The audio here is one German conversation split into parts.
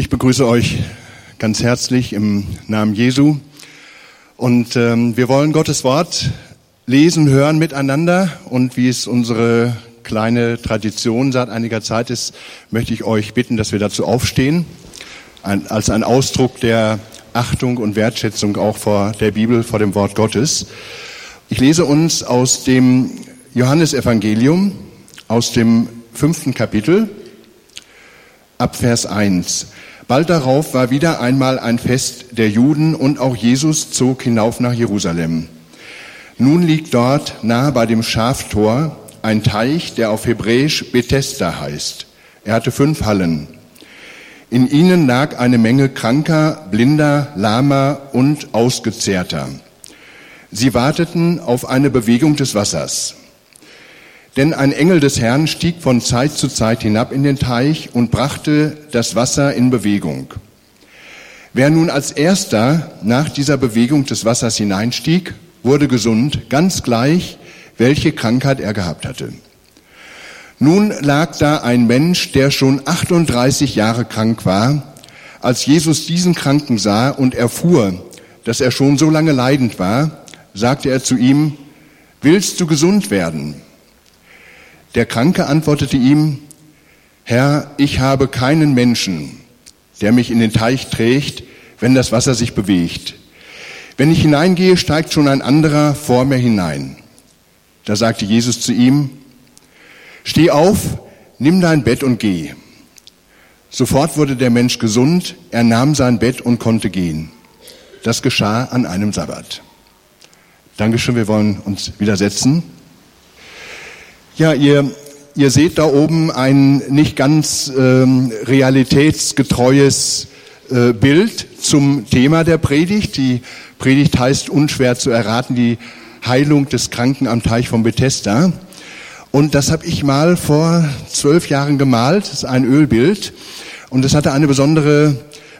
Ich begrüße euch ganz herzlich im Namen Jesu. Und ähm, wir wollen Gottes Wort lesen, hören miteinander. Und wie es unsere kleine Tradition seit einiger Zeit ist, möchte ich euch bitten, dass wir dazu aufstehen, ein, als ein Ausdruck der Achtung und Wertschätzung auch vor der Bibel, vor dem Wort Gottes. Ich lese uns aus dem Johannesevangelium, aus dem fünften Kapitel, ab Vers 1. Bald darauf war wieder einmal ein Fest der Juden und auch Jesus zog hinauf nach Jerusalem. Nun liegt dort nahe bei dem Schaftor ein Teich, der auf Hebräisch Bethesda heißt. Er hatte fünf Hallen. In ihnen lag eine Menge Kranker, Blinder, Lahmer und Ausgezehrter. Sie warteten auf eine Bewegung des Wassers. Denn ein Engel des Herrn stieg von Zeit zu Zeit hinab in den Teich und brachte das Wasser in Bewegung. Wer nun als erster nach dieser Bewegung des Wassers hineinstieg, wurde gesund, ganz gleich, welche Krankheit er gehabt hatte. Nun lag da ein Mensch, der schon 38 Jahre krank war. Als Jesus diesen Kranken sah und erfuhr, dass er schon so lange leidend war, sagte er zu ihm, willst du gesund werden? Der Kranke antwortete ihm, Herr, ich habe keinen Menschen, der mich in den Teich trägt, wenn das Wasser sich bewegt. Wenn ich hineingehe, steigt schon ein anderer vor mir hinein. Da sagte Jesus zu ihm, Steh auf, nimm dein Bett und geh. Sofort wurde der Mensch gesund, er nahm sein Bett und konnte gehen. Das geschah an einem Sabbat. Dankeschön, wir wollen uns widersetzen. Ja, ihr, ihr seht da oben ein nicht ganz ähm, realitätsgetreues äh, Bild zum Thema der Predigt. Die Predigt heißt unschwer zu erraten, die Heilung des Kranken am Teich von Bethesda. Und das habe ich mal vor zwölf Jahren gemalt. Das ist ein Ölbild. Und das hatte eine besondere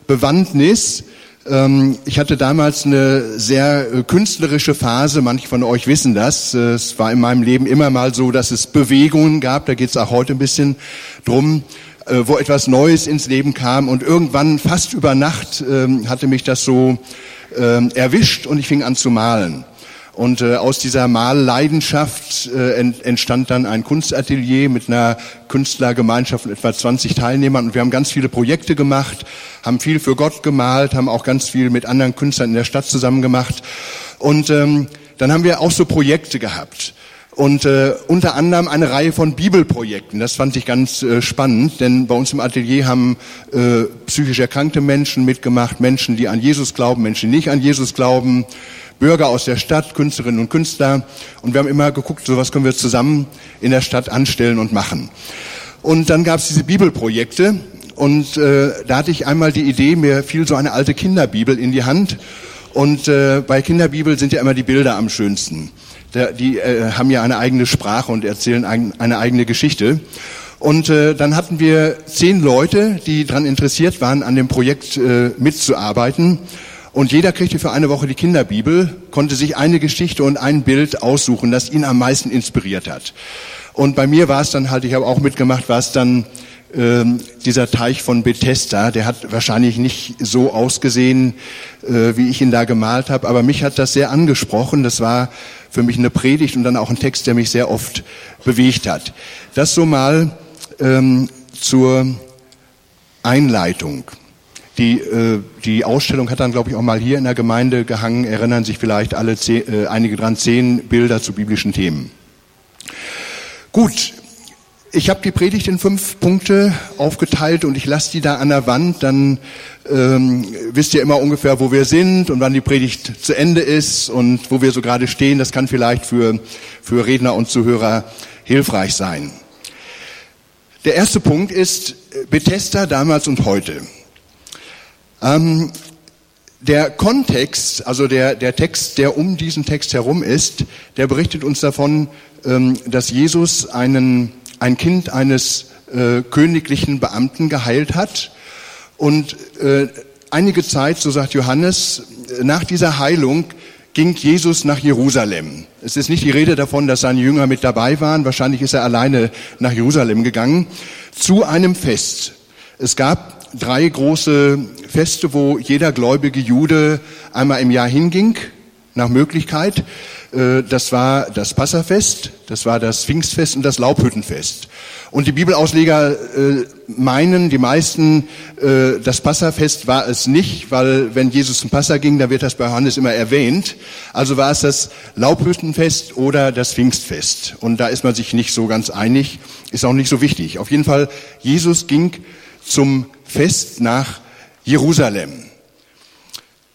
Bewandtnis. Ähm, ich hatte damals eine sehr äh, künstlerische Phase, manche von euch wissen das. Äh, es war in meinem Leben immer mal so, dass es Bewegungen gab, da geht es auch heute ein bisschen drum, äh, wo etwas Neues ins Leben kam und irgendwann fast über Nacht ähm, hatte mich das so ähm, erwischt und ich fing an zu malen. Und äh, aus dieser Malleidenschaft äh, ent, entstand dann ein Kunstatelier mit einer Künstlergemeinschaft von etwa 20 Teilnehmern. Und wir haben ganz viele Projekte gemacht, haben viel für Gott gemalt, haben auch ganz viel mit anderen Künstlern in der Stadt zusammen gemacht. Und ähm, dann haben wir auch so Projekte gehabt. Und äh, unter anderem eine Reihe von Bibelprojekten. Das fand ich ganz äh, spannend, denn bei uns im Atelier haben äh, psychisch erkrankte Menschen mitgemacht, Menschen, die an Jesus glauben, Menschen, die nicht an Jesus glauben, Bürger aus der Stadt, Künstlerinnen und Künstler. Und wir haben immer geguckt, so was können wir zusammen in der Stadt anstellen und machen. Und dann gab es diese Bibelprojekte. Und äh, da hatte ich einmal die Idee, mir fiel so eine alte Kinderbibel in die Hand. Und äh, bei Kinderbibel sind ja immer die Bilder am schönsten. Der, die äh, haben ja eine eigene Sprache und erzählen ein, eine eigene Geschichte. Und äh, dann hatten wir zehn Leute, die daran interessiert waren, an dem Projekt äh, mitzuarbeiten. Und jeder kriegte für eine Woche die Kinderbibel, konnte sich eine Geschichte und ein Bild aussuchen, das ihn am meisten inspiriert hat. Und bei mir war es dann halt, ich habe auch mitgemacht, war es dann ähm, dieser Teich von Bethesda. Der hat wahrscheinlich nicht so ausgesehen, äh, wie ich ihn da gemalt habe, aber mich hat das sehr angesprochen. Das war für mich eine Predigt und dann auch ein Text, der mich sehr oft bewegt hat. Das so mal ähm, zur Einleitung. Die, äh, die Ausstellung hat dann, glaube ich, auch mal hier in der Gemeinde gehangen. Erinnern sich vielleicht alle zehn, äh, einige dran, zehn Bilder zu biblischen Themen. Gut, ich habe die Predigt in fünf Punkte aufgeteilt und ich lasse die da an der Wand. Dann ähm, wisst ihr immer ungefähr, wo wir sind und wann die Predigt zu Ende ist und wo wir so gerade stehen. Das kann vielleicht für, für Redner und Zuhörer hilfreich sein. Der erste Punkt ist Bethesda damals und heute. Ähm, der Kontext, also der, der Text, der um diesen Text herum ist, der berichtet uns davon, ähm, dass Jesus einen, ein Kind eines äh, königlichen Beamten geheilt hat. Und äh, einige Zeit, so sagt Johannes, nach dieser Heilung ging Jesus nach Jerusalem. Es ist nicht die Rede davon, dass seine Jünger mit dabei waren. Wahrscheinlich ist er alleine nach Jerusalem gegangen zu einem Fest. Es gab drei große Feste, wo jeder gläubige Jude einmal im Jahr hinging, nach Möglichkeit. Äh, das war das Passafest, das war das Pfingstfest und das Laubhüttenfest. Und die Bibelausleger äh, meinen, die meisten, äh, das Passafest war es nicht, weil wenn Jesus zum Passa ging, da wird das bei Johannes immer erwähnt. Also war es das Laubhüttenfest oder das Pfingstfest. Und da ist man sich nicht so ganz einig, ist auch nicht so wichtig. Auf jeden Fall, Jesus ging zum Fest nach Jerusalem.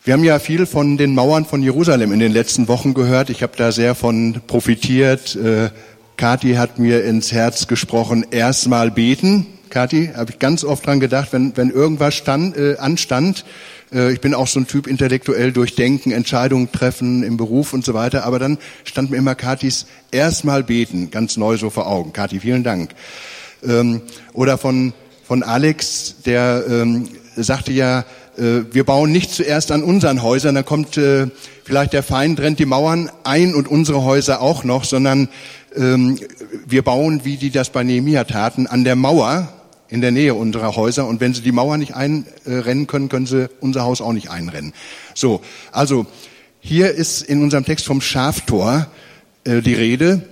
Wir haben ja viel von den Mauern von Jerusalem in den letzten Wochen gehört. Ich habe da sehr von profitiert. Äh, Kathi hat mir ins Herz gesprochen, erstmal beten. Kathi, habe ich ganz oft dran gedacht, wenn, wenn irgendwas stand, äh, anstand. Äh, ich bin auch so ein Typ intellektuell durchdenken, Entscheidungen treffen im Beruf und so weiter. Aber dann stand mir immer Kathis erstmal beten, ganz neu so vor Augen. Kathi, vielen Dank. Ähm, oder von, von Alex, der ähm, sagte ja, wir bauen nicht zuerst an unseren Häusern, dann kommt äh, vielleicht der Feind, rennt die Mauern ein und unsere Häuser auch noch, sondern ähm, wir bauen, wie die das bei Nehemia taten, an der Mauer in der Nähe unserer Häuser. Und wenn sie die Mauer nicht einrennen können, können sie unser Haus auch nicht einrennen. So, also hier ist in unserem Text vom Schaftor äh, die Rede.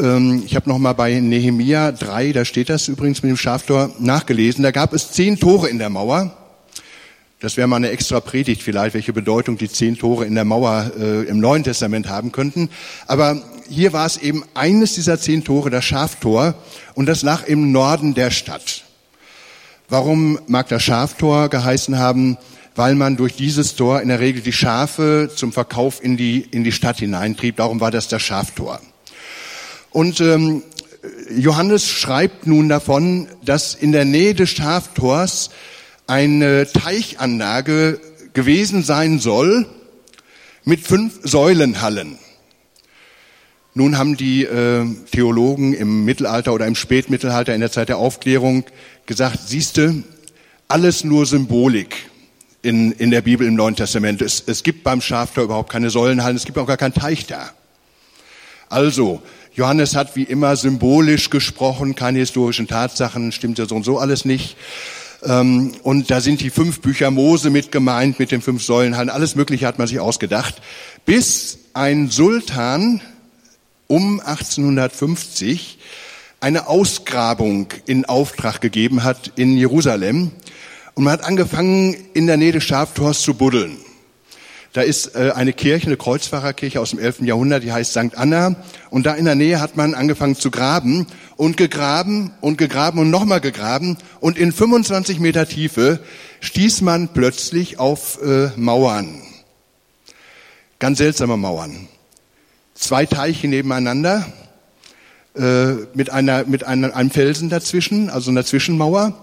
Ähm, ich habe noch mal bei Nehemia 3, da steht das übrigens mit dem Schaftor, nachgelesen. Da gab es zehn Tore in der Mauer. Das wäre mal eine extra Predigt vielleicht, welche Bedeutung die zehn Tore in der Mauer äh, im Neuen Testament haben könnten. Aber hier war es eben eines dieser zehn Tore, das Schaftor, und das lag im Norden der Stadt. Warum mag das Schaftor geheißen haben? Weil man durch dieses Tor in der Regel die Schafe zum Verkauf in die, in die Stadt hineintrieb. Darum war das das Schaftor. Und ähm, Johannes schreibt nun davon, dass in der Nähe des Schaftors eine Teichanlage gewesen sein soll mit fünf Säulenhallen. Nun haben die äh, Theologen im Mittelalter oder im Spätmittelalter in der Zeit der Aufklärung gesagt, siehste, alles nur Symbolik in, in der Bibel im Neuen Testament. Es, es gibt beim Schaftor überhaupt keine Säulenhallen, es gibt auch gar keinen Teich da. Also, Johannes hat wie immer symbolisch gesprochen, keine historischen Tatsachen, stimmt ja so und so alles nicht. Ähm, und da sind die fünf Bücher Mose mit gemeint, mit den fünf Säulenhallen, alles Mögliche hat man sich ausgedacht. Bis ein Sultan um 1850 eine Ausgrabung in Auftrag gegeben hat in Jerusalem. Und man hat angefangen, in der Nähe des Schaftors zu buddeln. Da ist äh, eine Kirche, eine Kreuzfahrerkirche aus dem 11. Jahrhundert, die heißt St. Anna. Und da in der Nähe hat man angefangen zu graben und gegraben und gegraben und nochmal gegraben. Und in 25 Meter Tiefe stieß man plötzlich auf äh, Mauern. Ganz seltsame Mauern zwei Teiche nebeneinander äh, mit, einer, mit einer, einem Felsen dazwischen, also einer Zwischenmauer.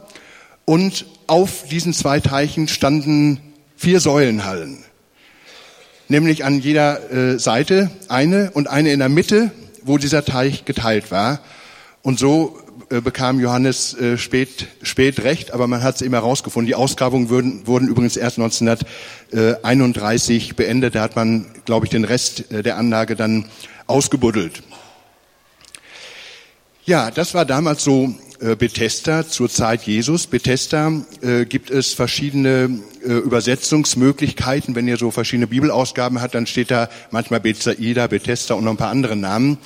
Und auf diesen zwei Teichen standen vier Säulenhallen. Nämlich an jeder äh, Seite eine und eine in der Mitte, wo dieser Teich geteilt war. Und so äh, bekam Johannes äh, spät, spät recht, aber man hat es immer herausgefunden. Die Ausgrabungen wurden, wurden übrigens erst 1931 beendet. Da hat man, glaube ich, den Rest äh, der Anlage dann ausgebuddelt. Ja, das war damals so Bethesda zur Zeit Jesus. Bethesda äh, gibt es verschiedene äh, Übersetzungsmöglichkeiten. Wenn ihr so verschiedene Bibelausgaben habt, dann steht da manchmal Bethsaida, Bethesda und noch ein paar andere Namen.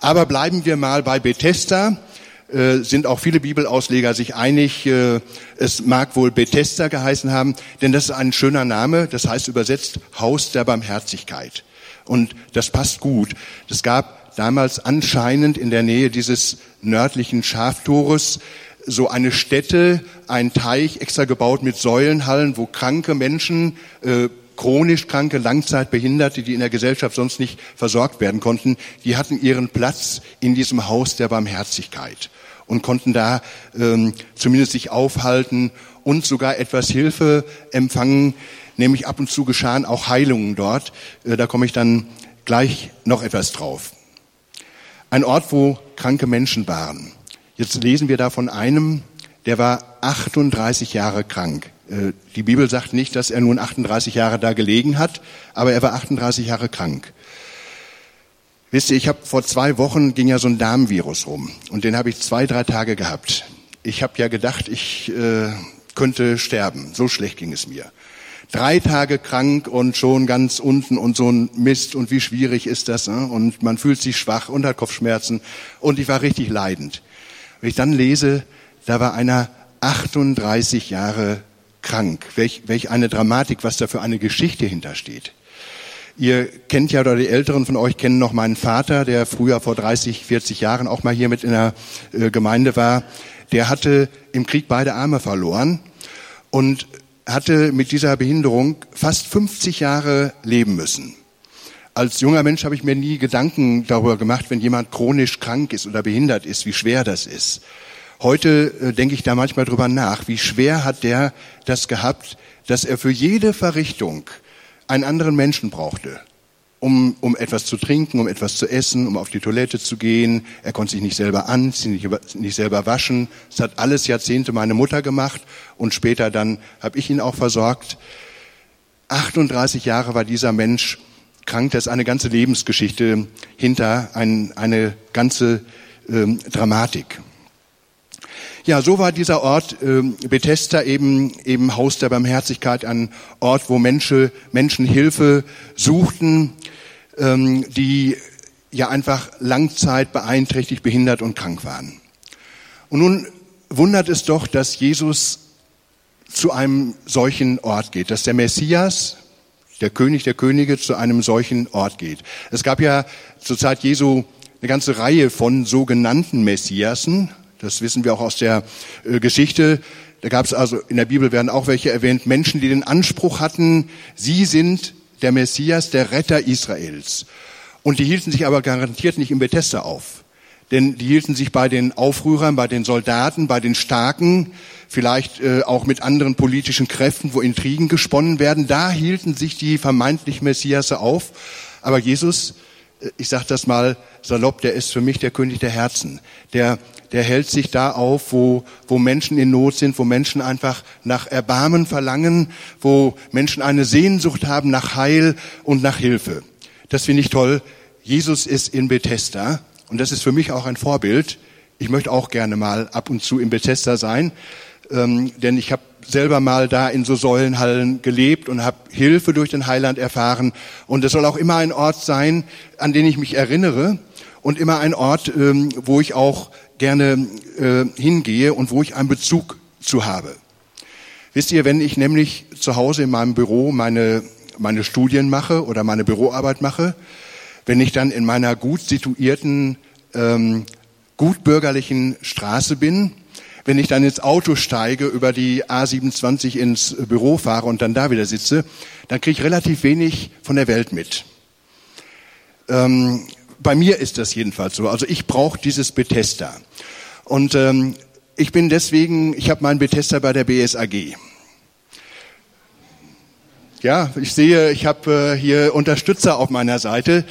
Aber bleiben wir mal bei Bethesda. Äh, sind auch viele Bibelausleger sich einig, äh, es mag wohl Bethesda geheißen haben, denn das ist ein schöner Name, das heißt übersetzt Haus der Barmherzigkeit. Und das passt gut. Es gab damals anscheinend in der Nähe dieses nördlichen Schaftores so eine Stätte, ein Teich extra gebaut mit Säulenhallen, wo kranke Menschen äh, chronisch kranke, Langzeitbehinderte, die in der Gesellschaft sonst nicht versorgt werden konnten, die hatten ihren Platz in diesem Haus der Barmherzigkeit und konnten da ähm, zumindest sich aufhalten und sogar etwas Hilfe empfangen, nämlich ab und zu geschahen auch Heilungen dort. Äh, da komme ich dann gleich noch etwas drauf. Ein Ort, wo kranke Menschen waren. Jetzt lesen wir da von einem, der war 38 Jahre krank. Äh, die Bibel sagt nicht, dass er nun 38 Jahre da gelegen hat, aber er war 38 Jahre krank. Wisst ihr, ich habe vor zwei Wochen ging ja so ein Darmvirus rum und den habe ich zwei, drei Tage gehabt. Ich habe ja gedacht, ich äh, könnte sterben. So schlecht ging es mir. Drei Tage krank und schon ganz unten und so ein Mist und wie schwierig ist das? Ne? Und man fühlt sich schwach und hat Kopfschmerzen und ich war richtig leidend. Wenn ich dann lese, da war einer 38 Jahre krank. Welch, welch eine Dramatik, was da für eine Geschichte hintersteht. Ihr kennt ja, oder die Älteren von euch kennen noch meinen Vater, der früher vor 30, 40 Jahren auch mal hier mit in der äh, Gemeinde war. Der hatte im Krieg beide Arme verloren und hatte mit dieser Behinderung fast 50 Jahre leben müssen. Als junger Mensch habe ich mir nie Gedanken darüber gemacht, wenn jemand chronisch krank ist oder behindert ist, wie schwer das ist. Heute äh, denke ich da manchmal drüber nach, wie schwer hat der das gehabt, dass er für jede Verrichtung einen anderen Menschen brauchte, um, um etwas zu trinken, um etwas zu essen, um auf die Toilette zu gehen. Er konnte sich nicht selber anziehen, nicht, nicht selber waschen. Das hat alles Jahrzehnte meine Mutter gemacht und später dann habe ich ihn auch versorgt. 38 Jahre war dieser Mensch krank, das ist eine ganze Lebensgeschichte hinter, ein, eine ganze ähm, Dramatik. Ja, so war dieser Ort äh, Bethesda eben eben Haus der Barmherzigkeit, ein Ort, wo Menschen Menschen Hilfe suchten, ähm, die ja einfach Langzeit beeinträchtigt, behindert und krank waren. Und nun wundert es doch, dass Jesus zu einem solchen Ort geht, dass der Messias, der König der Könige, zu einem solchen Ort geht. Es gab ja zur Zeit Jesu eine ganze Reihe von sogenannten Messiasen, das wissen wir auch aus der äh, Geschichte. Da gab es also, in der Bibel werden auch welche erwähnt, Menschen, die den Anspruch hatten, sie sind der Messias, der Retter Israels. Und die hielten sich aber garantiert nicht in Bethesda auf. Denn die hielten sich bei den Aufrührern, bei den Soldaten, bei den Starken, vielleicht äh, auch mit anderen politischen Kräften, wo Intrigen gesponnen werden. Da hielten sich die vermeintlich Messiasse auf. Aber Jesus, ich sage das mal salopp, der ist für mich der König der Herzen. Der der hält sich da auf, wo, wo Menschen in Not sind, wo Menschen einfach nach Erbarmen verlangen, wo Menschen eine Sehnsucht haben nach Heil und nach Hilfe. Das finde ich toll. Jesus ist in Bethesda und das ist für mich auch ein Vorbild. Ich möchte auch gerne mal ab und zu in Bethesda sein, ähm, denn ich habe selber mal da in so Säulenhallen gelebt und habe Hilfe durch den Heiland erfahren. Und es soll auch immer ein Ort sein, an den ich mich erinnere und immer ein Ort, ähm, wo ich auch gerne äh, hingehe und wo ich einen Bezug zu habe. Wisst ihr, wenn ich nämlich zu Hause in meinem Büro meine, meine Studien mache oder meine Büroarbeit mache, wenn ich dann in meiner gut situierten, ähm, gut bürgerlichen Straße bin, wenn ich dann ins Auto steige, über die A27 ins Büro fahre und dann da wieder sitze, dann kriege ich relativ wenig von der Welt mit. Ähm, bei mir ist das jedenfalls so. Also ich brauche dieses Bethesda. Und ähm, ich bin deswegen, ich habe meinen Bethesda bei der BSAG. Ja, ich sehe, ich habe äh, hier Unterstützer auf meiner Seite.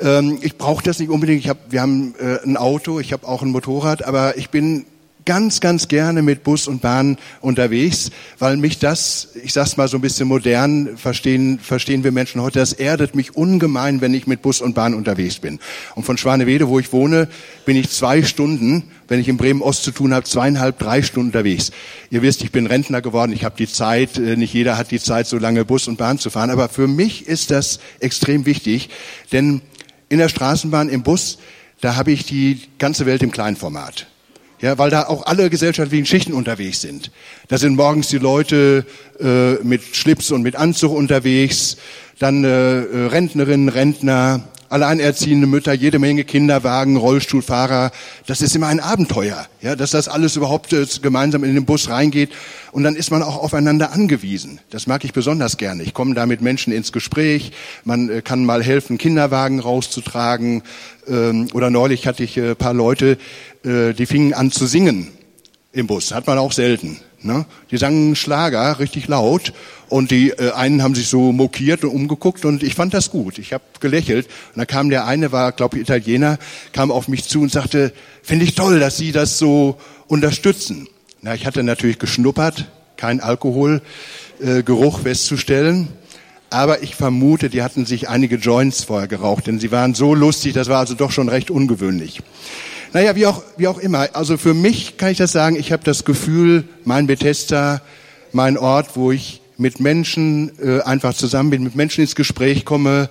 Ähm, ich brauche das nicht unbedingt. Ich hab, wir haben äh, ein Auto, ich habe auch ein Motorrad, aber ich bin ganz, ganz gerne mit Bus und Bahn unterwegs, weil mich das, ich sag's mal so ein bisschen modern, verstehen, verstehen wir Menschen heute, das erdet mich ungemein, wenn ich mit Bus und Bahn unterwegs bin. Und von Schwanewede, wo ich wohne, bin ich zwei Stunden, wenn ich in Bremen-Ost zu tun habe, zweieinhalb, drei Stunden unterwegs. Ihr wisst, ich bin Rentner geworden, ich habe die Zeit, äh, nicht jeder hat die Zeit, so lange Bus und Bahn zu fahren, aber für mich ist das extrem wichtig, denn in der Straßenbahn, im Bus, da habe ich die ganze Welt im Kleinformat. Ja, weil da auch alle gesellschaftlichen Schichten unterwegs sind. Da sind morgens die Leute äh, mit Schlips und mit Anzug unterwegs, dann äh, äh, Rentnerinnen, Rentner, alleinerziehende Mütter, jede Menge Kinderwagen, Rollstuhlfahrer. Das ist immer ein Abenteuer, ja, dass das alles überhaupt äh, gemeinsam in den Bus reingeht. Und dann ist man auch aufeinander angewiesen. Das mag ich besonders gerne. Ich komme da mit Menschen ins Gespräch. Man äh, kann mal helfen, Kinderwagen rauszutragen. Ähm, oder neulich hatte ich äh, paar Leute, äh, die fingen an zu singen im Bus. Hat man auch selten. Ne? Die sangen Schlager richtig laut und die äh, einen haben sich so mokiert und umgeguckt und ich fand das gut. Ich habe gelächelt und dann kam der eine, war glaube ich Italiener, kam auf mich zu und sagte, finde ich toll, dass Sie das so unterstützen. Na, ich hatte natürlich geschnuppert, kein Alkoholgeruch äh, festzustellen. Aber ich vermute, die hatten sich einige Joints vorher geraucht, denn sie waren so lustig, das war also doch schon recht ungewöhnlich. Naja, wie auch, wie auch immer. Also für mich kann ich das sagen, ich habe das Gefühl, mein Bethesda mein Ort, wo ich mit Menschen äh, einfach zusammen bin, mit Menschen ins Gespräch komme,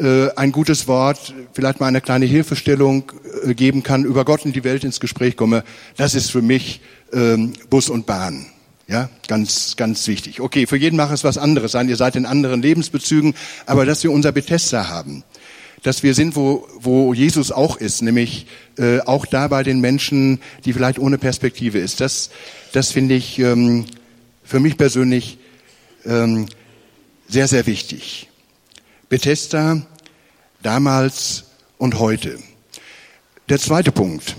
äh, ein gutes Wort, vielleicht mal eine kleine Hilfestellung äh, geben kann, über Gott und die Welt ins Gespräch komme, das ist für mich ähm, Bus und Bahn. Ja, ganz, ganz wichtig. Okay, für jeden macht es was anderes sein. Ihr seid in anderen Lebensbezügen, aber dass wir unser Bethesda haben, dass wir sind, wo, wo Jesus auch ist, nämlich äh, auch da bei den Menschen, die vielleicht ohne Perspektive ist. Das, das finde ich ähm, für mich persönlich ähm, sehr, sehr wichtig. Bethesda damals und heute. Der zweite Punkt.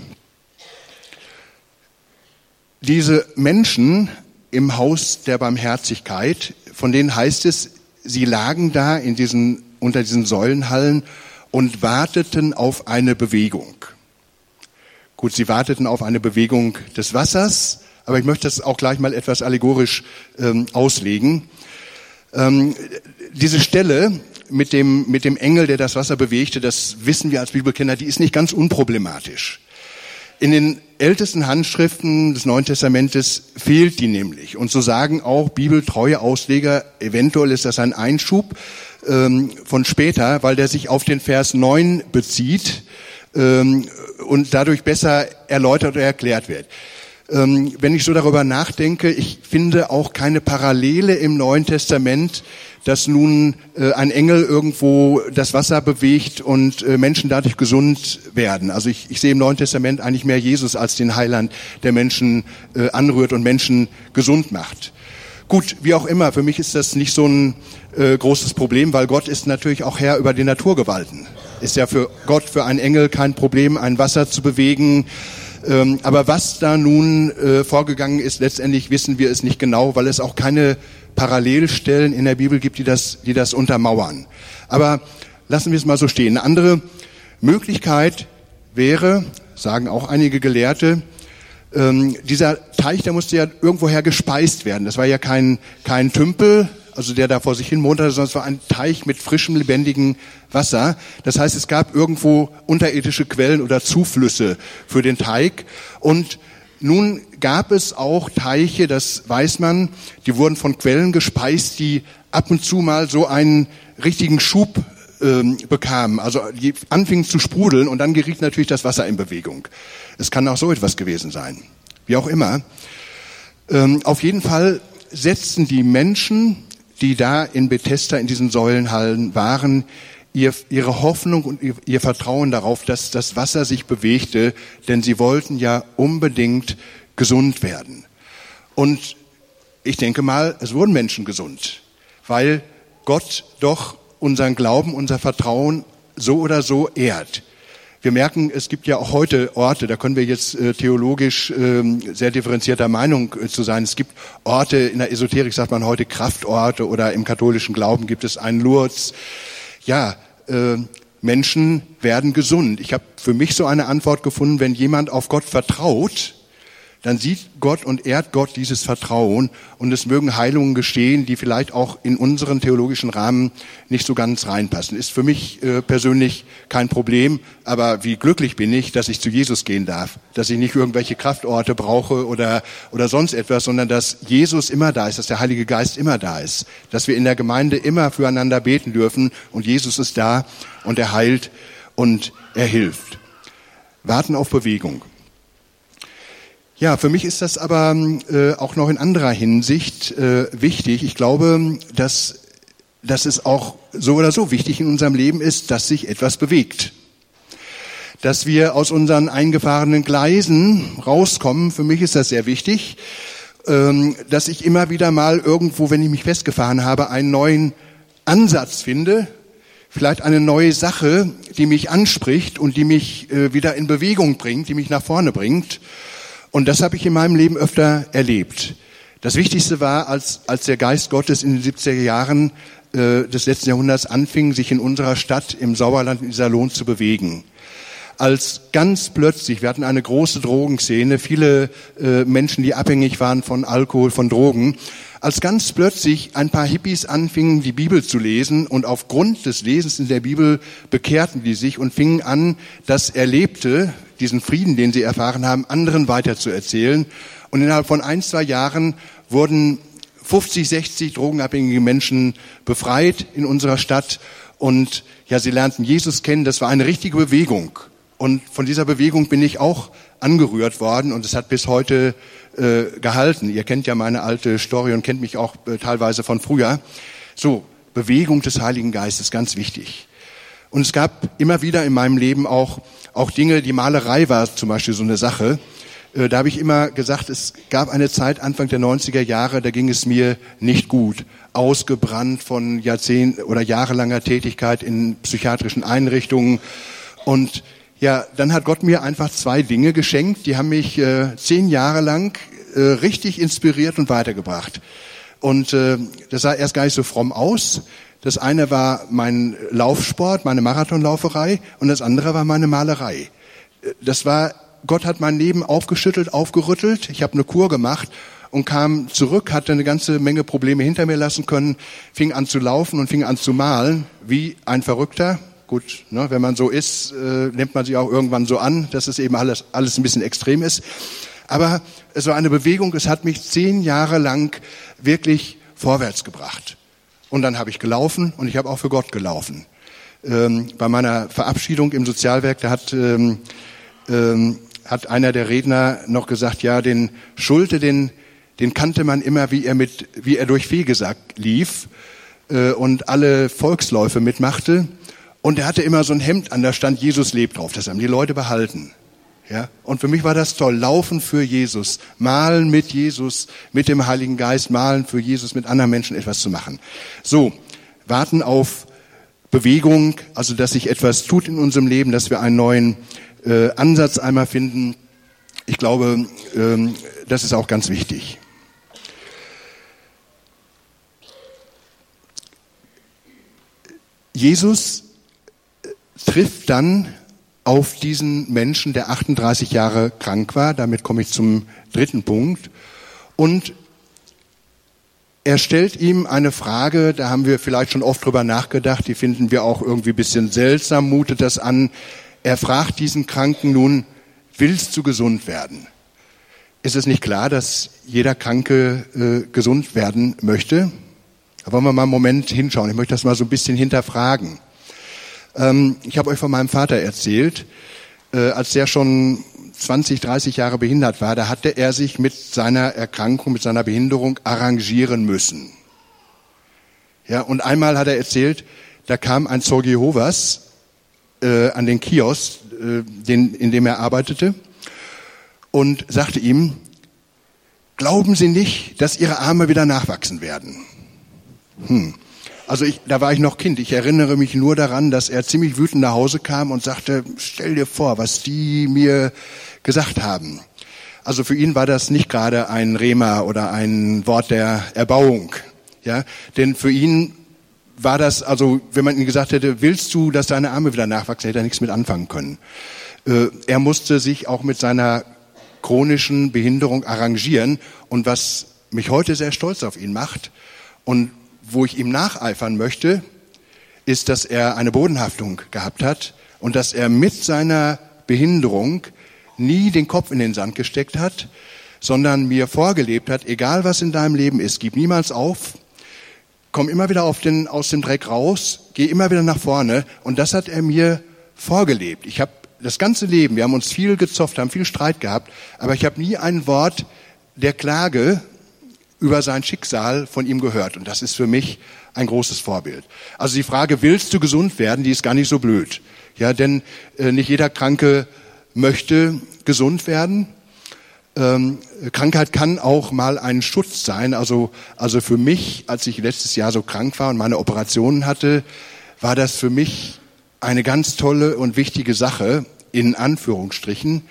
Diese Menschen im Haus der Barmherzigkeit, von denen heißt es, sie lagen da in diesen, unter diesen Säulenhallen und warteten auf eine Bewegung. Gut, sie warteten auf eine Bewegung des Wassers, aber ich möchte das auch gleich mal etwas allegorisch ähm, auslegen. Ähm, diese Stelle mit dem, mit dem Engel, der das Wasser bewegte, das wissen wir als Bibelkinder, die ist nicht ganz unproblematisch. In den ältesten Handschriften des Neuen Testamentes fehlt die nämlich. Und so sagen auch bibeltreue Ausleger, eventuell ist das ein Einschub ähm, von später, weil der sich auf den Vers 9 bezieht ähm, und dadurch besser erläutert oder erklärt wird. Ähm, wenn ich so darüber nachdenke, ich finde auch keine Parallele im Neuen Testament, dass nun äh, ein Engel irgendwo das Wasser bewegt und äh, Menschen dadurch gesund werden. Also ich, ich sehe im Neuen Testament eigentlich mehr Jesus als den Heiland, der Menschen äh, anrührt und Menschen gesund macht. Gut, wie auch immer, für mich ist das nicht so ein äh, großes Problem, weil Gott ist natürlich auch Herr über die Naturgewalten. Ist ja für Gott, für einen Engel kein Problem, ein Wasser zu bewegen, ähm, aber was da nun äh, vorgegangen ist, letztendlich wissen wir es nicht genau, weil es auch keine Parallelstellen in der Bibel gibt, die das, die das untermauern. Aber lassen wir es mal so stehen. Eine andere Möglichkeit wäre, sagen auch einige Gelehrte, ähm, dieser Teich, der musste ja irgendwoher gespeist werden. Das war ja kein, kein Tümpel, also der da vor sich hin munterte, sondern es war ein Teich mit frischem, lebendigem Wasser. Das heißt, es gab irgendwo unterirdische Quellen oder Zuflüsse für den Teig. Und nun gab es auch Teiche, das weiß man, die wurden von Quellen gespeist, die ab und zu mal so einen richtigen Schub ähm, bekamen. Also die anfingen zu sprudeln und dann geriet natürlich das Wasser in Bewegung. Es kann auch so etwas gewesen sein. Wie auch immer. Ähm, auf jeden Fall setzten die Menschen die da in Bethesda in diesen Säulenhallen waren, ihr, ihre Hoffnung und ihr, ihr Vertrauen darauf, dass das Wasser sich bewegte, denn sie wollten ja unbedingt gesund werden. Und ich denke mal, es wurden Menschen gesund, weil Gott doch unseren Glauben, unser Vertrauen so oder so ehrt. Wir merken, es gibt ja auch heute Orte, da können wir jetzt äh, theologisch äh, sehr differenzierter Meinung äh, zu sein. Es gibt Orte, in der Esoterik sagt man heute Kraftorte oder im katholischen Glauben gibt es einen Lourdes. Ja, äh, Menschen werden gesund. Ich habe für mich so eine Antwort gefunden, wenn jemand auf Gott vertraut, dann sieht Gott und ehrt Gott dieses Vertrauen und es mögen Heilungen geschehen, die vielleicht auch in unseren theologischen Rahmen nicht so ganz reinpassen. Ist für mich äh, persönlich kein Problem, aber wie glücklich bin ich, dass ich zu Jesus gehen darf, dass ich nicht irgendwelche Kraftorte brauche oder, oder sonst etwas, sondern dass Jesus immer da ist, dass der Heilige Geist immer da ist, dass wir in der Gemeinde immer füreinander beten dürfen und Jesus ist da und er heilt und er hilft. Warten auf Bewegung. Ja, für mich ist das aber äh, auch noch in anderer Hinsicht äh, wichtig. Ich glaube, dass, dass es auch so oder so wichtig in unserem Leben ist, dass sich etwas bewegt. Dass wir aus unseren eingefahrenen Gleisen rauskommen, für mich ist das sehr wichtig. Ähm, dass ich immer wieder mal irgendwo, wenn ich mich festgefahren habe, einen neuen Ansatz finde, vielleicht eine neue Sache, die mich anspricht und die mich äh, wieder in Bewegung bringt, die mich nach vorne bringt. Und das habe ich in meinem Leben öfter erlebt. Das Wichtigste war, als, als der Geist Gottes in den 70er Jahren äh, des letzten Jahrhunderts anfing, sich in unserer Stadt im Sauerland in Iserlohn zu bewegen. Als ganz plötzlich, wir hatten eine große Drogenszene, viele äh, Menschen, die abhängig waren von Alkohol, von Drogen, als ganz plötzlich ein paar Hippies anfingen, die Bibel zu lesen und aufgrund des Lesens in der Bibel bekehrten die sich und fingen an, das Erlebte, diesen Frieden, den sie erfahren haben, anderen weiterzuerzählen. Und innerhalb von ein, zwei Jahren wurden 50, 60 drogenabhängige Menschen befreit in unserer Stadt und ja, sie lernten Jesus kennen. Das war eine richtige Bewegung. Und von dieser Bewegung bin ich auch angerührt worden und es hat bis heute äh, gehalten. Ihr kennt ja meine alte Story und kennt mich auch äh, teilweise von früher. So, Bewegung des Heiligen Geistes, ganz wichtig. Und es gab immer wieder in meinem Leben auch, auch Dinge, die Malerei war zum Beispiel so eine Sache. Äh, da habe ich immer gesagt, es gab eine Zeit Anfang der 90er Jahre, da ging es mir nicht gut. Ausgebrannt von Jahrzehnten oder jahrelanger Tätigkeit in psychiatrischen Einrichtungen. Und ja, dann hat Gott mir einfach zwei Dinge geschenkt, die haben mich äh, zehn Jahre lang äh, richtig inspiriert und weitergebracht. Und äh, das sah erst gar nicht so fromm aus. Das eine war mein Laufsport, meine Marathonlauferei und das andere war meine Malerei. Das war Gott hat mein Leben aufgeschüttelt, aufgerüttelt. Ich habe eine Kur gemacht und kam zurück, hatte eine ganze Menge Probleme hinter mir lassen können, fing an zu laufen und fing an zu malen, wie ein Verrückter. Gut, ne, wenn man so ist, äh, nimmt man sich auch irgendwann so an, dass es eben alles, alles ein bisschen extrem ist. Aber es war eine Bewegung, es hat mich zehn Jahre lang wirklich vorwärts gebracht. Und dann habe ich gelaufen und ich habe auch für Gott gelaufen. Ähm, bei meiner Verabschiedung im Sozialwerk, da hat ähm, ähm, hat einer der Redner noch gesagt, ja, den Schulte, den, den kannte man immer, wie er mit, wie er durch Fegesack lief äh, und alle Volksläufe mitmachte. Und er hatte immer so ein Hemd an, da stand Jesus lebt drauf. Das haben die Leute behalten. Ja, und für mich war das toll. Laufen für Jesus, malen mit Jesus, mit dem Heiligen Geist, malen für Jesus, mit anderen Menschen etwas zu machen. So, warten auf Bewegung, also dass sich etwas tut in unserem Leben, dass wir einen neuen äh, Ansatz einmal finden. Ich glaube, ähm, das ist auch ganz wichtig. Jesus äh, trifft dann auf diesen Menschen, der 38 Jahre krank war. Damit komme ich zum dritten Punkt. Und er stellt ihm eine Frage, da haben wir vielleicht schon oft drüber nachgedacht, die finden wir auch irgendwie ein bisschen seltsam, mutet das an. Er fragt diesen Kranken nun, willst du gesund werden? Ist es nicht klar, dass jeder Kranke äh, gesund werden möchte? Da wollen wir mal einen Moment hinschauen. Ich möchte das mal so ein bisschen hinterfragen. Ähm, ich habe euch von meinem Vater erzählt, äh, als der schon 20, 30 Jahre behindert war, da hatte er sich mit seiner Erkrankung, mit seiner Behinderung arrangieren müssen. Ja, und einmal hat er erzählt, da kam ein Zeuge Jehovas äh, an den Kiosk, äh, den, in dem er arbeitete, und sagte ihm, glauben Sie nicht, dass Ihre Arme wieder nachwachsen werden? Hm. Also ich, da war ich noch Kind. Ich erinnere mich nur daran, dass er ziemlich wütend nach Hause kam und sagte, stell dir vor, was die mir gesagt haben. Also für ihn war das nicht gerade ein Rema oder ein Wort der Erbauung. Ja, denn für ihn war das, also wenn man ihm gesagt hätte, willst du, dass deine Arme wieder nachwachsen, hätte er nichts mit anfangen können. Äh, er musste sich auch mit seiner chronischen Behinderung arrangieren. Und was mich heute sehr stolz auf ihn macht und wo ich ihm nacheifern möchte, ist, dass er eine Bodenhaftung gehabt hat und dass er mit seiner Behinderung nie den Kopf in den Sand gesteckt hat, sondern mir vorgelebt hat, egal was in deinem Leben ist, gib niemals auf, komm immer wieder den, aus dem Dreck raus, geh immer wieder nach vorne. Und das hat er mir vorgelebt. Ich habe das ganze Leben, wir haben uns viel gezofft, haben viel Streit gehabt, aber ich habe nie ein Wort der Klage über sein Schicksal von ihm gehört. Und das ist für mich ein großes Vorbild. Also die Frage, willst du gesund werden, die ist gar nicht so blöd. Ja, denn äh, nicht jeder Kranke möchte gesund werden. Ähm, Krankheit kann auch mal ein Schutz sein. Also, also für mich, als ich letztes Jahr so krank war und meine Operationen hatte, war das für mich eine ganz tolle und wichtige Sache, in Anführungsstrichen.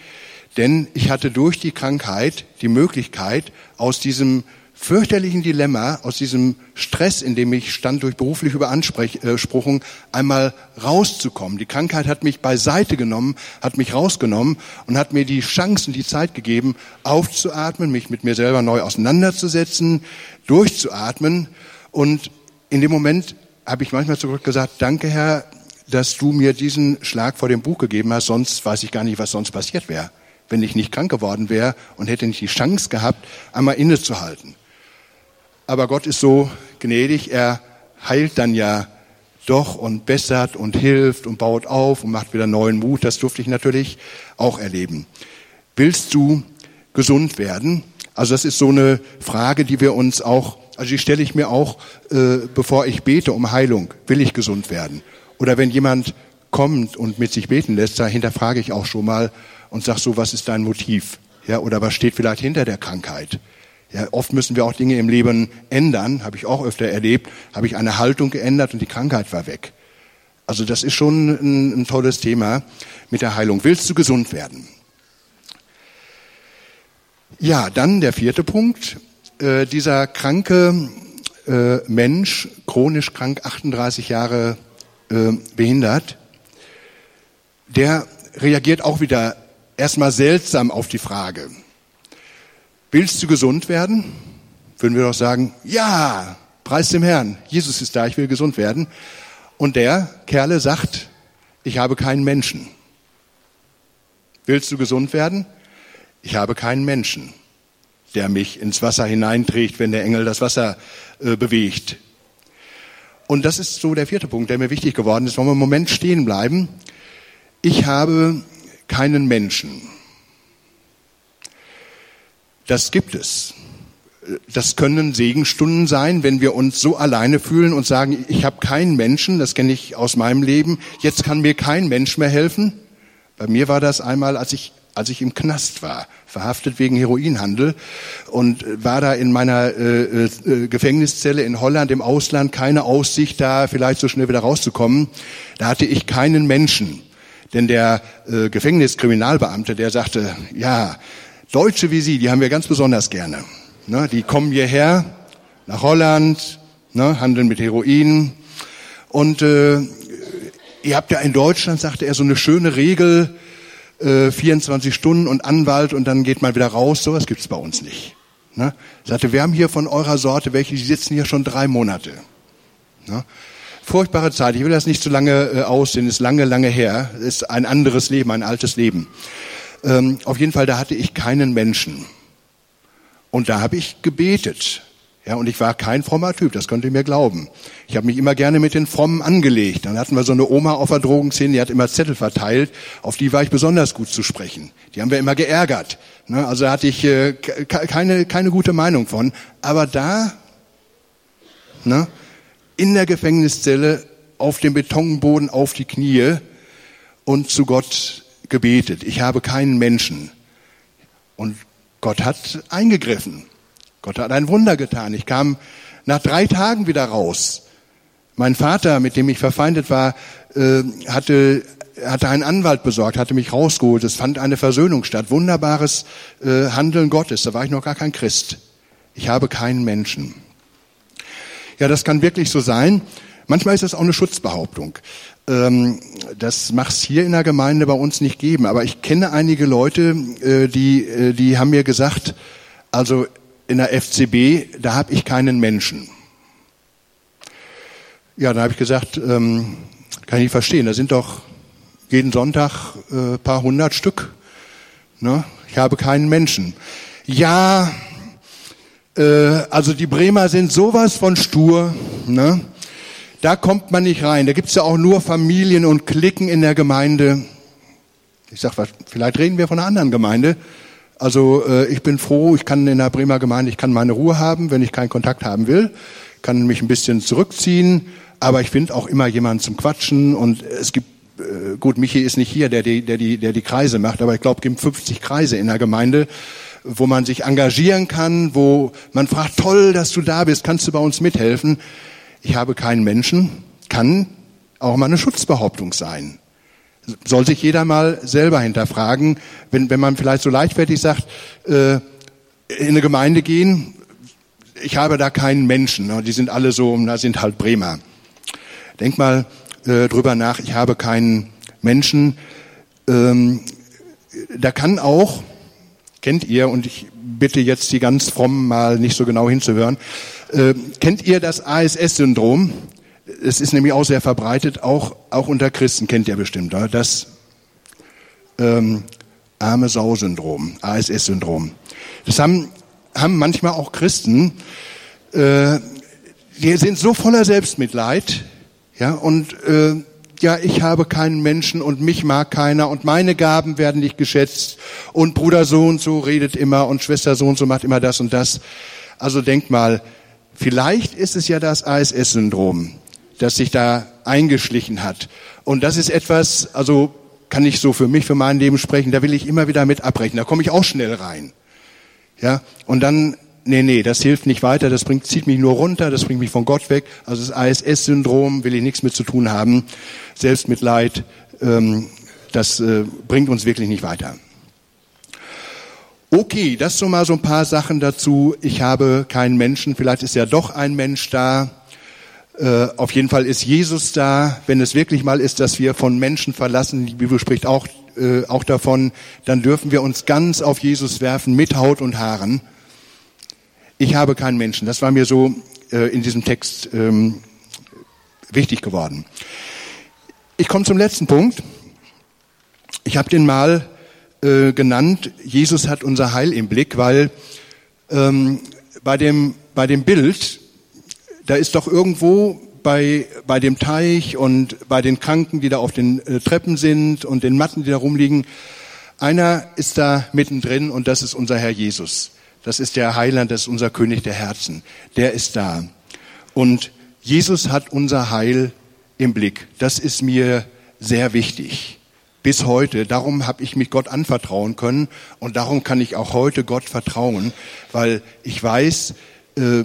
Denn ich hatte durch die Krankheit die Möglichkeit, aus diesem fürchterlichen Dilemma, aus diesem Stress, in dem ich stand durch berufliche Beanspruchung, einmal rauszukommen. Die Krankheit hat mich beiseite genommen, hat mich rausgenommen und hat mir die Chance und die Zeit gegeben, aufzuatmen, mich mit mir selber neu auseinanderzusetzen, durchzuatmen. Und in dem Moment habe ich manchmal zurück gesagt, danke Herr, dass du mir diesen Schlag vor dem Buch gegeben hast, sonst weiß ich gar nicht, was sonst passiert wäre wenn ich nicht krank geworden wäre und hätte nicht die Chance gehabt, einmal innezuhalten. Aber Gott ist so gnädig, er heilt dann ja doch und bessert und hilft und baut auf und macht wieder neuen Mut. Das durfte ich natürlich auch erleben. Willst du gesund werden? Also das ist so eine Frage, die wir uns auch, also die stelle ich mir auch, äh, bevor ich bete um Heilung. Will ich gesund werden? Oder wenn jemand kommt und mit sich beten lässt, da hinterfrage ich auch schon mal und sag so, was ist dein Motiv? Ja, oder was steht vielleicht hinter der Krankheit? Ja, oft müssen wir auch Dinge im Leben ändern, habe ich auch öfter erlebt, habe ich eine Haltung geändert und die Krankheit war weg. Also das ist schon ein, ein tolles Thema mit der Heilung. Willst du gesund werden? Ja, dann der vierte Punkt. Äh, dieser kranke äh, Mensch, chronisch krank, 38 Jahre äh, behindert, der reagiert auch wieder erstmal seltsam auf die Frage. Willst du gesund werden? Würden wir doch sagen, ja, preis dem Herrn, Jesus ist da, ich will gesund werden. Und der Kerle sagt, ich habe keinen Menschen. Willst du gesund werden? Ich habe keinen Menschen, der mich ins Wasser hineinträgt, wenn der Engel das Wasser äh, bewegt. Und das ist so der vierte Punkt, der mir wichtig geworden ist. Wollen wir einen Moment stehen bleiben? Ich habe keinen Menschen. Das gibt es. Das können Segenstunden sein, wenn wir uns so alleine fühlen und sagen, ich habe keinen Menschen, das kenne ich aus meinem Leben, jetzt kann mir kein Mensch mehr helfen. Bei mir war das einmal, als ich, als ich im Knast war, verhaftet wegen Heroinhandel und war da in meiner äh, äh, Gefängniszelle in Holland im Ausland, keine Aussicht da, vielleicht so schnell wieder rauszukommen. Da hatte ich keinen Menschen. Denn der äh, Gefängniskriminalbeamte, der sagte, ja, Deutsche wie Sie, die haben wir ganz besonders gerne. Ne, die kommen hierher nach Holland, ne, handeln mit Heroin. Und äh, ihr habt ja in Deutschland, sagte er, so eine schöne Regel, äh, 24 Stunden und Anwalt und dann geht man wieder raus. Sowas gibt's bei uns nicht. Ne? Sagte, wir haben hier von eurer Sorte welche, die sitzen hier schon drei Monate. Ne? Furchtbare Zeit. Ich will das nicht zu lange äh, aussehen. Ist lange, lange her. Ist ein anderes Leben, ein altes Leben. Ähm, auf jeden Fall, da hatte ich keinen Menschen. Und da habe ich gebetet. Ja, und ich war kein frommer Typ, das könnt ihr mir glauben. Ich habe mich immer gerne mit den Frommen angelegt. Dann hatten wir so eine Oma auf der Drogenszene, die hat immer Zettel verteilt, auf die war ich besonders gut zu sprechen. Die haben wir immer geärgert. Ne? Also da hatte ich äh, keine, keine gute Meinung von. Aber da, ne, in der Gefängniszelle, auf dem Betonboden, auf die Knie und zu Gott gebetet, ich habe keinen Menschen. Und Gott hat eingegriffen. Gott hat ein Wunder getan. Ich kam nach drei Tagen wieder raus. Mein Vater, mit dem ich verfeindet war, äh, hatte, hatte einen Anwalt besorgt, hatte mich rausgeholt. Es fand eine Versöhnung statt. Wunderbares äh, Handeln Gottes. Da war ich noch gar kein Christ. Ich habe keinen Menschen. Ja, das kann wirklich so sein. Manchmal ist das auch eine Schutzbehauptung. Ähm, das macht es hier in der Gemeinde bei uns nicht geben. Aber ich kenne einige Leute, äh, die, äh, die haben mir gesagt, also in der FCB, da habe ich keinen Menschen. Ja, da habe ich gesagt, ähm, kann ich nicht verstehen. Da sind doch jeden Sonntag äh, paar hundert Stück. Ne? Ich habe keinen Menschen. Ja, also die Bremer sind sowas von stur. Ne? Da kommt man nicht rein. Da gibt's ja auch nur Familien und Klicken in der Gemeinde. Ich sag, vielleicht reden wir von einer anderen Gemeinde. Also äh, ich bin froh, ich kann in der Bremer Gemeinde, ich kann meine Ruhe haben, wenn ich keinen Kontakt haben will, kann mich ein bisschen zurückziehen, aber ich finde auch immer jemanden zum Quatschen und es gibt äh, gut, Michi ist nicht hier, der die, der die, der die Kreise macht, aber ich glaube, es gibt 50 Kreise in der Gemeinde, wo man sich engagieren kann, wo man fragt, toll, dass du da bist, kannst du bei uns mithelfen? Ich habe keinen Menschen, kann auch mal eine Schutzbehauptung sein. Soll sich jeder mal selber hinterfragen, wenn, wenn man vielleicht so leichtfertig sagt, äh, in eine Gemeinde gehen, ich habe da keinen Menschen, ne? die sind alle so, da sind halt Bremer. Denk mal äh, drüber nach, ich habe keinen Menschen. Ähm, da kann auch, kennt ihr, und ich bitte jetzt die ganz frommen mal nicht so genau hinzuhören, äh, kennt ihr das ASS-Syndrom? Es ist nämlich auch sehr verbreitet, auch, auch unter Christen kennt ihr bestimmt, oder? das ähm, arme Sau-Syndrom, ASS-Syndrom. Das haben, haben manchmal auch Christen, äh, die sind so voller Selbstmitleid, ja, und äh, ja, ich habe keinen Menschen und mich mag keiner und meine Gaben werden nicht geschätzt und Bruder so und so redet immer und Schwester so und so macht immer das und das. Also denk mal, vielleicht ist es ja das ASS-Syndrom, das sich da eingeschlichen hat. Und das ist etwas, also kann ich so für mich, für mein Leben sprechen, da will ich immer wieder mit abbrechen. Da komme ich auch schnell rein. Ja, und dann nee, nee, das hilft nicht weiter, das bringt, zieht mich nur runter, das bringt mich von Gott weg. Also das ASS-Syndrom will ich nichts mit zu tun haben. Selbstmitleid, ähm, das äh, bringt uns wirklich nicht weiter. Okay, das so mal so ein paar Sachen dazu. Ich habe keinen Menschen, vielleicht ist ja doch ein Mensch da. Äh, auf jeden Fall ist Jesus da. Wenn es wirklich mal ist, dass wir von Menschen verlassen, die Bibel spricht auch, äh, auch davon, dann dürfen wir uns ganz auf Jesus werfen mit Haut und Haaren ich habe keinen Menschen. Das war mir so äh, in diesem Text ähm, wichtig geworden. Ich komme zum letzten Punkt. Ich habe den mal äh, genannt, Jesus hat unser Heil im Blick, weil ähm, bei, dem, bei dem Bild, da ist doch irgendwo bei, bei dem Teich und bei den Kranken, die da auf den äh, Treppen sind und den Matten, die da rumliegen, einer ist da mittendrin und das ist unser Herr Jesus. Das ist der Heiland, das ist unser König der Herzen. Der ist da. Und Jesus hat unser Heil im Blick. Das ist mir sehr wichtig. Bis heute. Darum habe ich mich Gott anvertrauen können. Und darum kann ich auch heute Gott vertrauen, weil ich weiß, äh,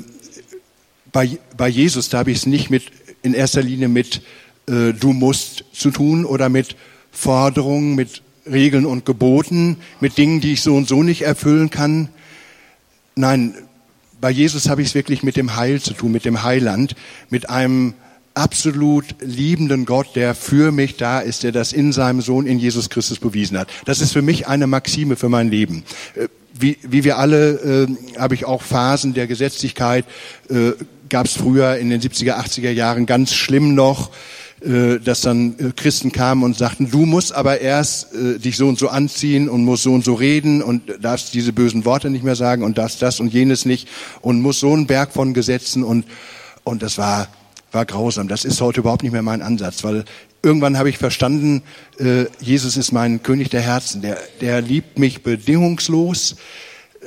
bei, bei Jesus, da habe ich es nicht mit, in erster Linie mit äh, du musst zu tun oder mit Forderungen, mit Regeln und Geboten, mit Dingen, die ich so und so nicht erfüllen kann, Nein, bei Jesus habe ich es wirklich mit dem Heil zu tun, mit dem Heiland, mit einem absolut liebenden Gott, der für mich da ist, der das in seinem Sohn in Jesus Christus bewiesen hat. Das ist für mich eine Maxime für mein Leben. Äh, wie, wie wir alle äh, habe ich auch Phasen der Gesetzlichkeit, äh, gab es früher in den 70er, 80er Jahren ganz schlimm noch dass dann äh, Christen kamen und sagten, du musst aber erst äh, dich so und so anziehen und musst so und so reden und darfst diese bösen Worte nicht mehr sagen und darfst das und jenes nicht und musst so einen Berg von Gesetzen und, und das war, war grausam. Das ist heute überhaupt nicht mehr mein Ansatz, weil irgendwann habe ich verstanden, äh, Jesus ist mein König der Herzen, der, der liebt mich bedingungslos,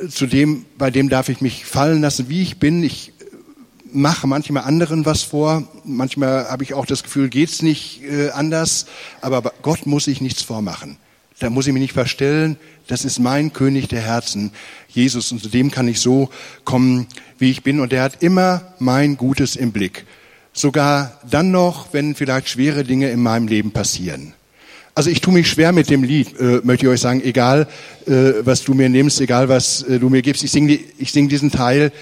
zu dem, bei dem darf ich mich fallen lassen, wie ich bin. Ich mache manchmal anderen was vor. Manchmal habe ich auch das Gefühl, geht's nicht äh, anders. Aber Gott muss ich nichts vormachen. Da muss ich mich nicht verstellen. Das ist mein König der Herzen, Jesus. Und zu dem kann ich so kommen, wie ich bin. Und er hat immer mein Gutes im Blick. Sogar dann noch, wenn vielleicht schwere Dinge in meinem Leben passieren. Also ich tue mich schwer mit dem Lied, äh, möchte ich euch sagen, egal äh, was du mir nimmst, egal was äh, du mir gibst. Ich singe ich sing diesen Teil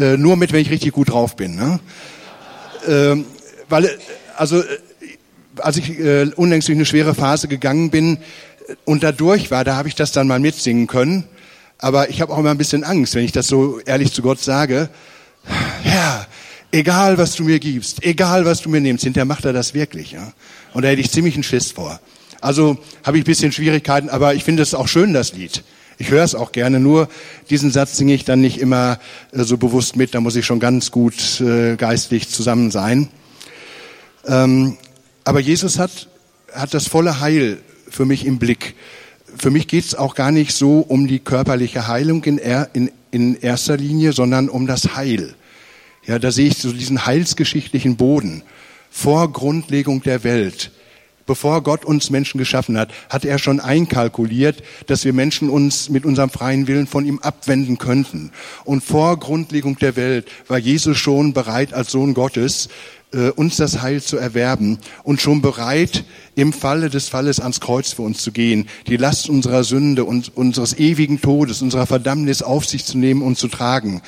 äh, nur mit, wenn ich richtig gut drauf bin. Ne? Ähm, weil, also, äh, als ich äh, unlängst durch eine schwere Phase gegangen bin äh, und da durch war, da habe ich das dann mal mitsingen können. Aber ich habe auch immer ein bisschen Angst, wenn ich das so ehrlich zu Gott sage. Herr, egal was du mir gibst, egal was du mir nimmst, hinterher macht er das wirklich. Ja? Und da hätte ich ziemlich einen Schiss vor. Also habe ich bisschen Schwierigkeiten, aber ich finde es auch schön, das Lied. Ich höre es auch gerne, nur diesen Satz singe ich dann nicht immer äh, so bewusst mit, da muss ich schon ganz gut äh, geistlich zusammen sein. Ähm, aber Jesus hat, hat das volle Heil für mich im Blick. Für mich geht es auch gar nicht so um die körperliche Heilung in, er, in, in erster Linie, sondern um das Heil. Ja, da sehe ich so diesen heilsgeschichtlichen Boden vor Grundlegung der Welt Bevor Gott uns Menschen geschaffen hat, hat er schon einkalkuliert, dass wir Menschen uns mit unserem freien Willen von ihm abwenden könnten. Und vor Grundlegung der Welt war Jesus schon bereit, als Sohn Gottes, äh, uns das Heil zu erwerben und schon bereit, im Falle des Falles ans Kreuz für uns zu gehen, die Last unserer Sünde und unseres ewigen Todes, unserer Verdammnis auf sich zu nehmen und zu tragen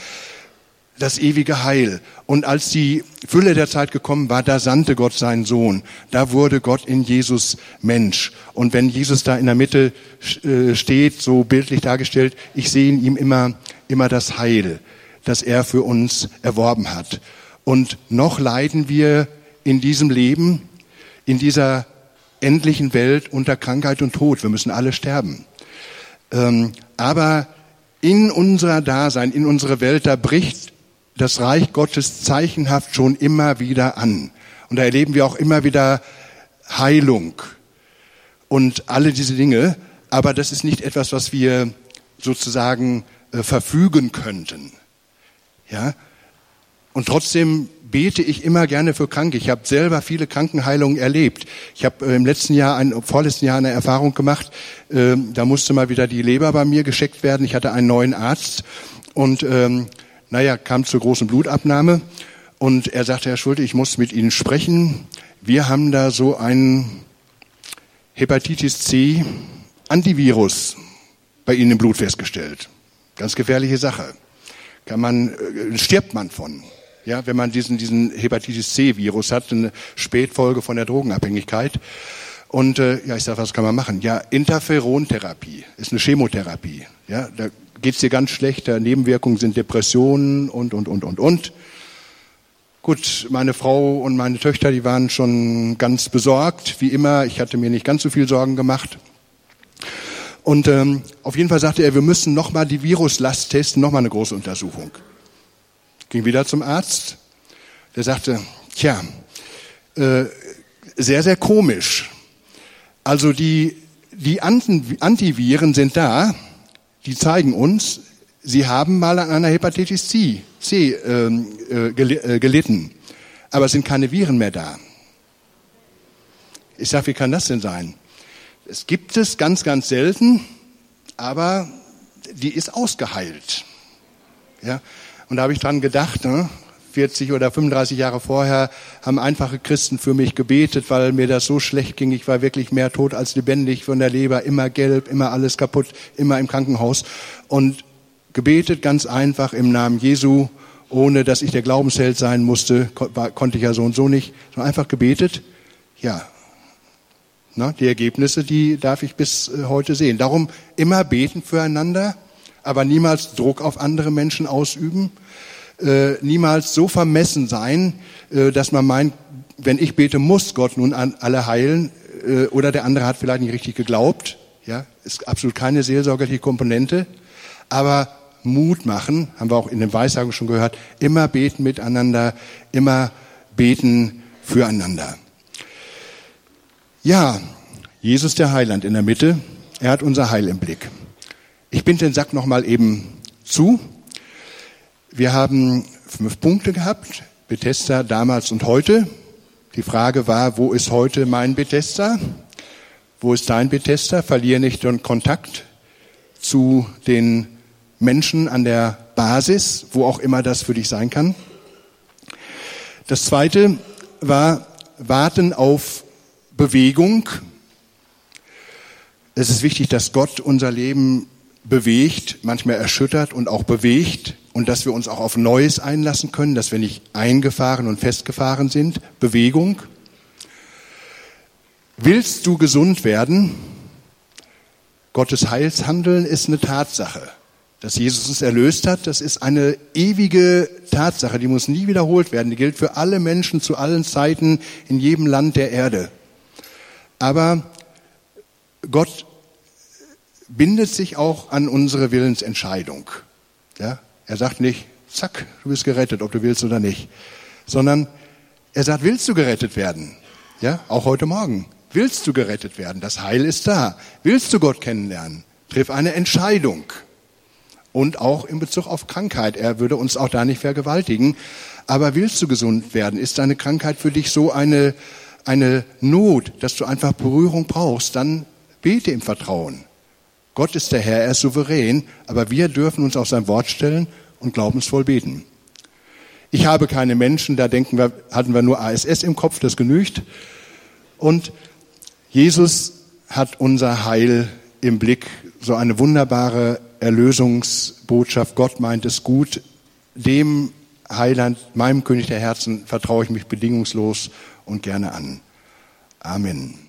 das ewige Heil. Und als die Fülle der Zeit gekommen war, da sandte Gott seinen Sohn. Da wurde Gott in Jesus Mensch. Und wenn Jesus da in der Mitte äh, steht, so bildlich dargestellt, ich sehe in ihm immer, immer das Heil, das er für uns erworben hat. Und noch leiden wir in diesem Leben, in dieser endlichen Welt unter Krankheit und Tod. Wir müssen alle sterben. Ähm, aber in unserer Dasein, in unserer Welt, da bricht das Reich Gottes zeichenhaft schon immer wieder an. Und da erleben wir auch immer wieder Heilung und alle diese Dinge. Aber das ist nicht etwas, was wir sozusagen äh, verfügen könnten. Ja? Und trotzdem bete ich immer gerne für Kranke. Ich habe selber viele Krankenheilungen erlebt. Ich habe äh, im letzten Jahr, ein, vorletzten Jahr eine Erfahrung gemacht. Äh, da musste mal wieder die Leber bei mir gescheckt werden. Ich hatte einen neuen Arzt und ähm, naja, kam zur großen Blutabnahme und er sagte, Herr Schulte, ich muss mit Ihnen sprechen. Wir haben da so ein Hepatitis C Antivirus bei Ihnen im Blut festgestellt. Ganz gefährliche Sache. Kann man, äh, stirbt man von. Ja, wenn man diesen, diesen Hepatitis C Virus hat, eine Spätfolge von der Drogenabhängigkeit. Und äh, ja, ich sage, was kann man machen? Ja, Interferontherapie ist eine Chemotherapie. Ja, da geht's dir ganz schlecht, Nebenwirkungen sind Depressionen und, und, und, und, und. Gut, meine Frau und meine Töchter, die waren schon ganz besorgt, wie immer. Ich hatte mir nicht ganz so viel Sorgen gemacht. Und ähm, auf jeden Fall sagte er, wir müssen nochmal die Viruslast testen, nochmal eine große Untersuchung. Ging wieder zum Arzt. Der sagte, tja, äh, sehr, sehr komisch. Also die, die Antiviren sind da, die zeigen uns, sie haben mal an einer Hepatitis C, C ähm, äh, äh, gelitten, aber es sind keine Viren mehr da. Ich sage, wie kann das denn sein? Es gibt es ganz, ganz selten, aber die ist ausgeheilt. Ja? Und da habe ich dran gedacht, ne? 40 oder 35 Jahre vorher haben einfache Christen für mich gebetet, weil mir das so schlecht ging. Ich war wirklich mehr tot als lebendig von der Leber, immer gelb, immer alles kaputt, immer im Krankenhaus. Und gebetet ganz einfach im Namen Jesu, ohne dass ich der Glaubensheld sein musste, konnte ich ja so und so nicht, sondern einfach gebetet. Ja, na, die Ergebnisse, die darf ich bis äh, heute sehen. Darum immer beten füreinander, aber niemals Druck auf andere Menschen ausüben äh, niemals so vermessen sein, äh, dass man meint, wenn ich bete, muss Gott nun an alle heilen äh, oder der andere hat vielleicht nicht richtig geglaubt. Ja, ist absolut keine seelsorgerliche Komponente. Aber Mut machen, haben wir auch in den Weissagungen schon gehört, immer beten miteinander, immer beten füreinander. Ja, Jesus der Heiland in der Mitte, er hat unser Heil im Blick. Ich binde den Sack nochmal eben zu. Wir haben fünf Punkte gehabt, Bethesda damals und heute. Die Frage war, wo ist heute mein Bethesda? Wo ist dein Bethesda? Verliere nicht den Kontakt zu den Menschen an der Basis, wo auch immer das für dich sein kann. Das zweite war Warten auf Bewegung. Es ist wichtig, dass Gott unser Leben bewegt, manchmal erschüttert und auch bewegt und dass wir uns auch auf Neues einlassen können, dass wir nicht eingefahren und festgefahren sind. Bewegung. Willst du gesund werden? Gottes Heilshandeln ist eine Tatsache. Dass Jesus uns erlöst hat, das ist eine ewige Tatsache, die muss nie wiederholt werden. Die gilt für alle Menschen zu allen Zeiten in jedem Land der Erde. Aber Gott bindet sich auch an unsere Willensentscheidung. Ja? Er sagt nicht, zack, du bist gerettet, ob du willst oder nicht, sondern er sagt, willst du gerettet werden? Ja, auch heute Morgen. Willst du gerettet werden? Das Heil ist da. Willst du Gott kennenlernen? Triff eine Entscheidung. Und auch in Bezug auf Krankheit. Er würde uns auch da nicht vergewaltigen. Aber willst du gesund werden? Ist deine Krankheit für dich so eine, eine Not, dass du einfach Berührung brauchst? Dann bete im Vertrauen. Gott ist der Herr, er ist souverän, aber wir dürfen uns auf sein Wort stellen und glaubensvoll beten. Ich habe keine Menschen, da denken wir, hatten wir nur ASS im Kopf, das genügt. Und Jesus hat unser Heil im Blick, so eine wunderbare Erlösungsbotschaft. Gott meint es gut. Dem Heiland, meinem König der Herzen, vertraue ich mich bedingungslos und gerne an. Amen.